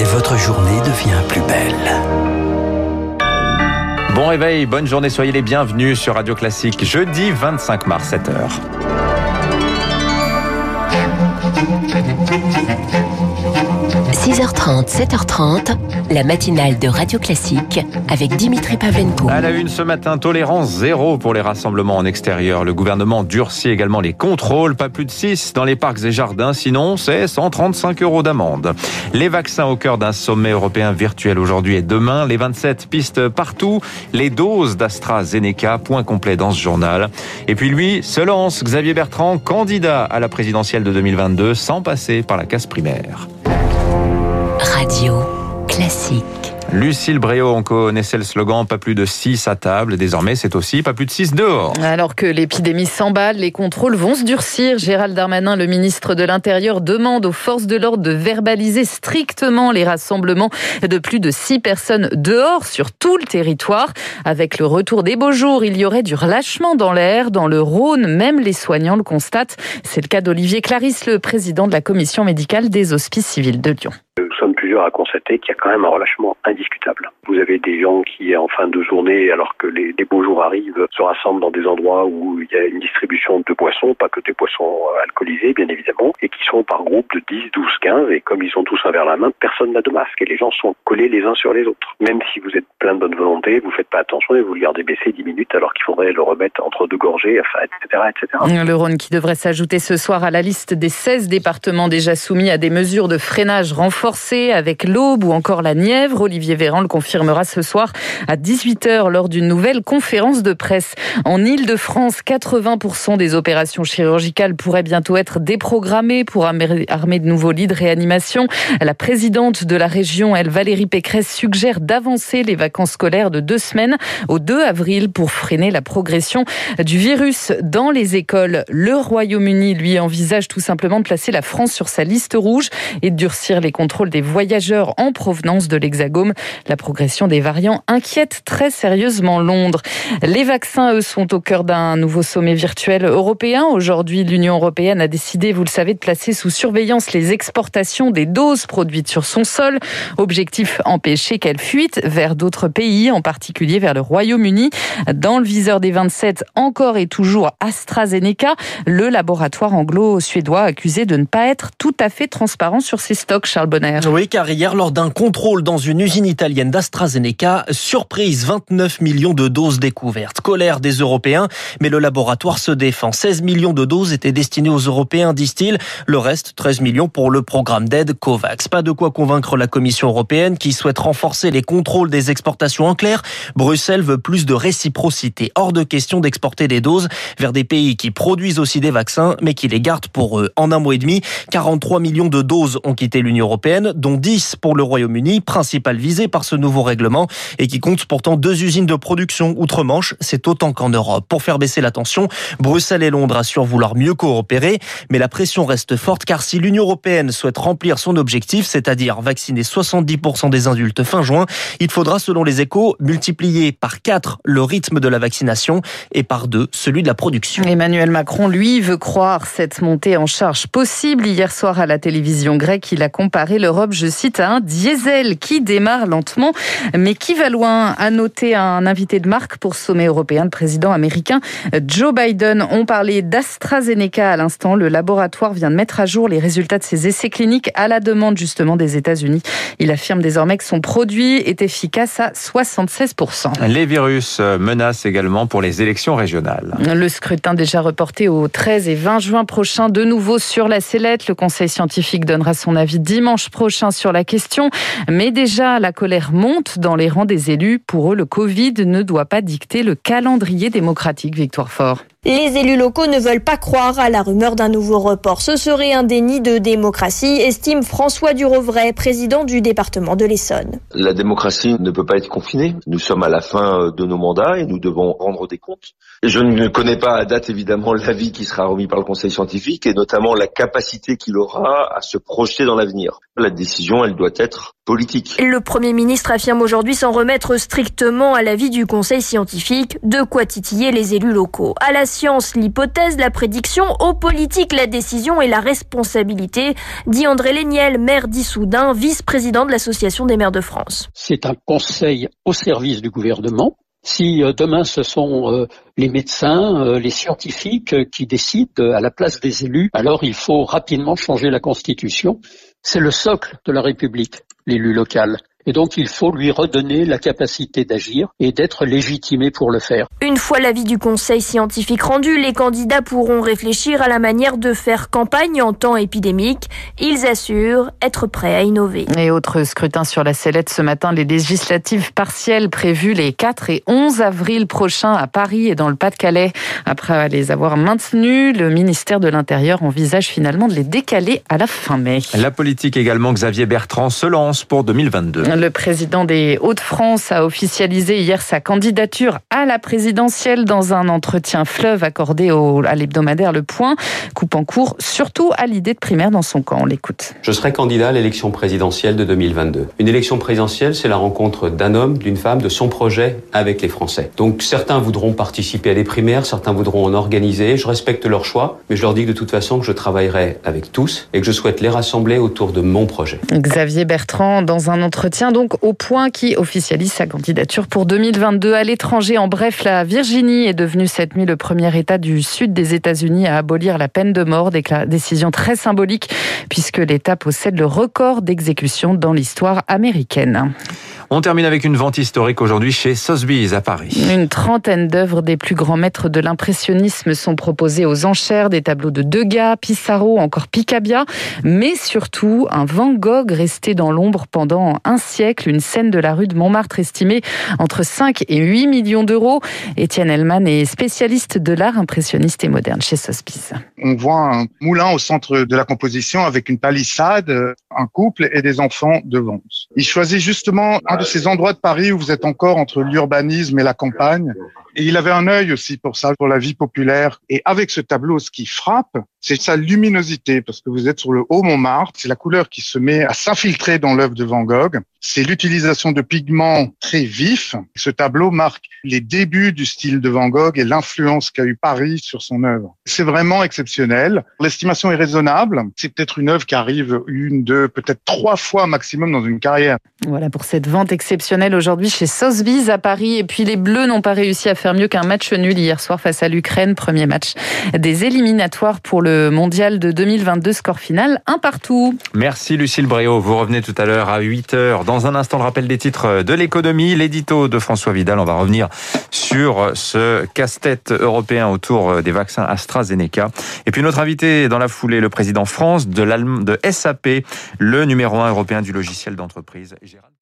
et votre journée devient plus belle. Bon réveil, bonne journée, soyez les bienvenus sur Radio Classique, jeudi 25 mars, 7h. 6h30, 7h30, la matinale de Radio Classique avec Dimitri Pavlenko. À la une ce matin, tolérance zéro pour les rassemblements en extérieur. Le gouvernement durcit également les contrôles, pas plus de 6 dans les parcs et jardins, sinon c'est 135 euros d'amende. Les vaccins au cœur d'un sommet européen virtuel aujourd'hui et demain, les 27 pistes partout, les doses d'AstraZeneca, point complet dans ce journal. Et puis lui se lance, Xavier Bertrand, candidat à la présidentielle de 2022 sans passer par la case primaire. Radio Classique. Lucille Bréau, on connaissait le slogan pas plus de 6 à table. Désormais, c'est aussi pas plus de 6 dehors. Alors que l'épidémie s'emballe, les contrôles vont se durcir. Gérald Darmanin, le ministre de l'Intérieur, demande aux forces de l'ordre de verbaliser strictement les rassemblements de plus de 6 personnes dehors sur tout le territoire. Avec le retour des beaux jours, il y aurait du relâchement dans l'air. Dans le Rhône, même les soignants le constatent. C'est le cas d'Olivier Clarisse, le président de la commission médicale des hospices civils de Lyon à constater qu'il y a quand même un relâchement indiscutable. Vous avez des gens qui, en fin de journée, alors que les, beaux jours arrivent, se rassemblent dans des endroits où il y a une distribution de boissons, pas que des boissons alcoolisées, bien évidemment, et qui sont par groupe de 10, 12, 15, et comme ils ont tous un verre à la main, personne n'a de masque, et les gens sont collés les uns sur les autres. Même si vous êtes plein de bonne volonté, vous faites pas attention et vous le gardez baisser 10 minutes alors qu'il faudrait le remettre entre deux gorgées, etc., etc. Le Rhône qui devrait s'ajouter ce soir à la liste des 16 départements déjà soumis à des mesures de freinage renforcées avec l'Aube ou encore la Nièvre. Olivier Véran le confirmera ce soir à 18h lors d'une nouvelle conférence de presse. En Ile-de-France, 80% des opérations chirurgicales pourraient bientôt être déprogrammées pour armer de nouveaux lits de réanimation. La présidente de la région, elle, Valérie Pécresse, suggère d'avancer les vacances scolaires de deux semaines au 2 avril pour freiner la progression du virus dans les écoles. Le Royaume-Uni, lui, envisage tout simplement de placer la France sur sa liste rouge et de durcir les contrôles des voyageurs en provenance de l'Hexagone. La progression des variants inquiète très sérieusement Londres. Les vaccins, eux, sont au cœur d'un nouveau sommet virtuel européen. Aujourd'hui, l'Union européenne a décidé, vous le savez, de placer sous surveillance les exportations des doses produites sur son sol. Objectif, empêcher qu'elles fuitent vers d'autres pays, en particulier vers le Royaume-Uni. Dans le viseur des 27, encore et toujours AstraZeneca, le laboratoire anglo-suédois accusé de ne pas être tout à fait transparent sur ses stocks, Charles Bonner. Oui, car hier, lors d'un contrôle dans une usine italienne d'AstraZeneca. Surprise, 29 millions de doses découvertes. Colère des Européens, mais le laboratoire se défend. 16 millions de doses étaient destinées aux Européens, disent-ils. Le reste, 13 millions pour le programme d'aide COVAX. Pas de quoi convaincre la Commission européenne qui souhaite renforcer les contrôles des exportations en clair. Bruxelles veut plus de réciprocité. Hors de question d'exporter des doses vers des pays qui produisent aussi des vaccins, mais qui les gardent pour eux. En un mois et demi, 43 millions de doses ont quitté l'Union européenne, dont 10 pour le Royaume-Uni, principal visé par ce nouveau règlement et qui compte pourtant deux usines de production outre-Manche. C'est autant qu'en Europe. Pour faire baisser la tension, Bruxelles et Londres assurent vouloir mieux coopérer, mais la pression reste forte car si l'Union européenne souhaite remplir son objectif, c'est-à-dire vacciner 70% des adultes fin juin, il faudra, selon les échos, multiplier par 4 le rythme de la vaccination et par 2 celui de la production. Emmanuel Macron, lui, veut croire cette montée en charge possible. Hier soir à la télévision grecque, il a comparé l'Europe, je cite, à un diesel qui démarre lentement, mais qui va loin. À noter un invité de marque pour sommet européen, le président américain Joe Biden. On parlait d'AstraZeneca à l'instant. Le laboratoire vient de mettre à jour les résultats de ses essais cliniques à la demande justement des États-Unis. Il affirme désormais que son produit est efficace à 76%. Les virus menacent également pour les élections régionales. Le scrutin déjà reporté au 13 et 20 juin prochain, de nouveau sur la sellette. Le conseil scientifique donnera son avis dimanche prochain sur la question. Mais déjà, la colère monte dans les rangs des élus. Pour eux, le Covid ne doit pas dicter le calendrier démocratique. Victoire Fort. Les élus locaux ne veulent pas croire à la rumeur d'un nouveau report. Ce serait un déni de démocratie, estime François Durovray, président du département de l'Essonne. La démocratie ne peut pas être confinée. Nous sommes à la fin de nos mandats et nous devons rendre des comptes. Je ne connais pas à date évidemment l'avis qui sera remis par le Conseil scientifique et notamment la capacité qu'il aura à se projeter dans l'avenir. La décision, elle doit être politique. Le Premier ministre affirme aujourd'hui s'en remettre strictement à l'avis du Conseil scientifique, de quoi titiller les élus locaux. À la science, l'hypothèse, la prédiction, aux politiques, la décision et la responsabilité, dit André Léniel, maire d'Issoudun, vice-président de l'Association des maires de France. C'est un conseil au service du gouvernement. Si euh, demain ce sont euh, les médecins, euh, les scientifiques qui décident à la place des élus, alors il faut rapidement changer la Constitution. C'est le socle de la République, l'élu local. Et donc, il faut lui redonner la capacité d'agir et d'être légitimé pour le faire. Une fois l'avis du conseil scientifique rendu, les candidats pourront réfléchir à la manière de faire campagne en temps épidémique. Ils assurent être prêts à innover. Et autre scrutin sur la sellette ce matin, les législatives partielles prévues les 4 et 11 avril prochains à Paris et dans le Pas-de-Calais. Après les avoir maintenus, le ministère de l'Intérieur envisage finalement de les décaler à la fin mai. La politique également, Xavier Bertrand se lance pour 2022. Le président des Hauts-de-France a officialisé hier sa candidature à la présidentielle dans un entretien fleuve accordé au, à l'hebdomadaire Le Point, coupant court surtout à l'idée de primaire dans son camp. On l'écoute. Je serai candidat à l'élection présidentielle de 2022. Une élection présidentielle, c'est la rencontre d'un homme, d'une femme, de son projet avec les Français. Donc certains voudront participer à des primaires, certains voudront en organiser. Je respecte leur choix, mais je leur dis que de toute façon que je travaillerai avec tous et que je souhaite les rassembler autour de mon projet. Xavier Bertrand, dans un entretien donc au point qui officialise sa candidature pour 2022 à l'étranger. En bref, la Virginie est devenue cette nuit le premier État du sud des États-Unis à abolir la peine de mort. Décision très symbolique puisque l'État possède le record d'exécution dans l'histoire américaine. On termine avec une vente historique aujourd'hui chez Sotheby's à Paris. Une trentaine d'œuvres des plus grands maîtres de l'impressionnisme sont proposées aux enchères, des tableaux de Degas, Pissarro, encore Picabia, mais surtout un Van Gogh resté dans l'ombre pendant un siècle, une scène de la rue de Montmartre estimée entre 5 et 8 millions d'euros. Étienne Hellman est spécialiste de l'art impressionniste et moderne chez Sotheby's. On voit un moulin au centre de la composition avec une palissade, un couple et des enfants devant. Il choisit justement un ces endroits de Paris où vous êtes encore entre l'urbanisme et la campagne. Et il avait un œil aussi pour ça, pour la vie populaire. Et avec ce tableau, ce qui frappe, c'est sa luminosité, parce que vous êtes sur le haut Montmartre, c'est la couleur qui se met à s'infiltrer dans l'œuvre de Van Gogh. C'est l'utilisation de pigments très vifs. Ce tableau marque les débuts du style de Van Gogh et l'influence qu'a eu Paris sur son œuvre. C'est vraiment exceptionnel. L'estimation est raisonnable. C'est peut-être une œuvre qui arrive une, deux, peut-être trois fois maximum dans une carrière. Voilà pour cette vente exceptionnelle aujourd'hui chez Sotheby's à Paris. Et puis les Bleus n'ont pas réussi à mieux qu'un match nul hier soir face à l'Ukraine. Premier match des éliminatoires pour le mondial de 2022. Score final, un partout. Merci Lucille Bréau. Vous revenez tout à l'heure à 8h. Dans un instant, le rappel des titres de l'économie, l'édito de François Vidal. On va revenir sur ce casse-tête européen autour des vaccins AstraZeneca. Et puis notre invité dans la foulée, le président France de, de SAP, le numéro 1 européen du logiciel d'entreprise. Gérald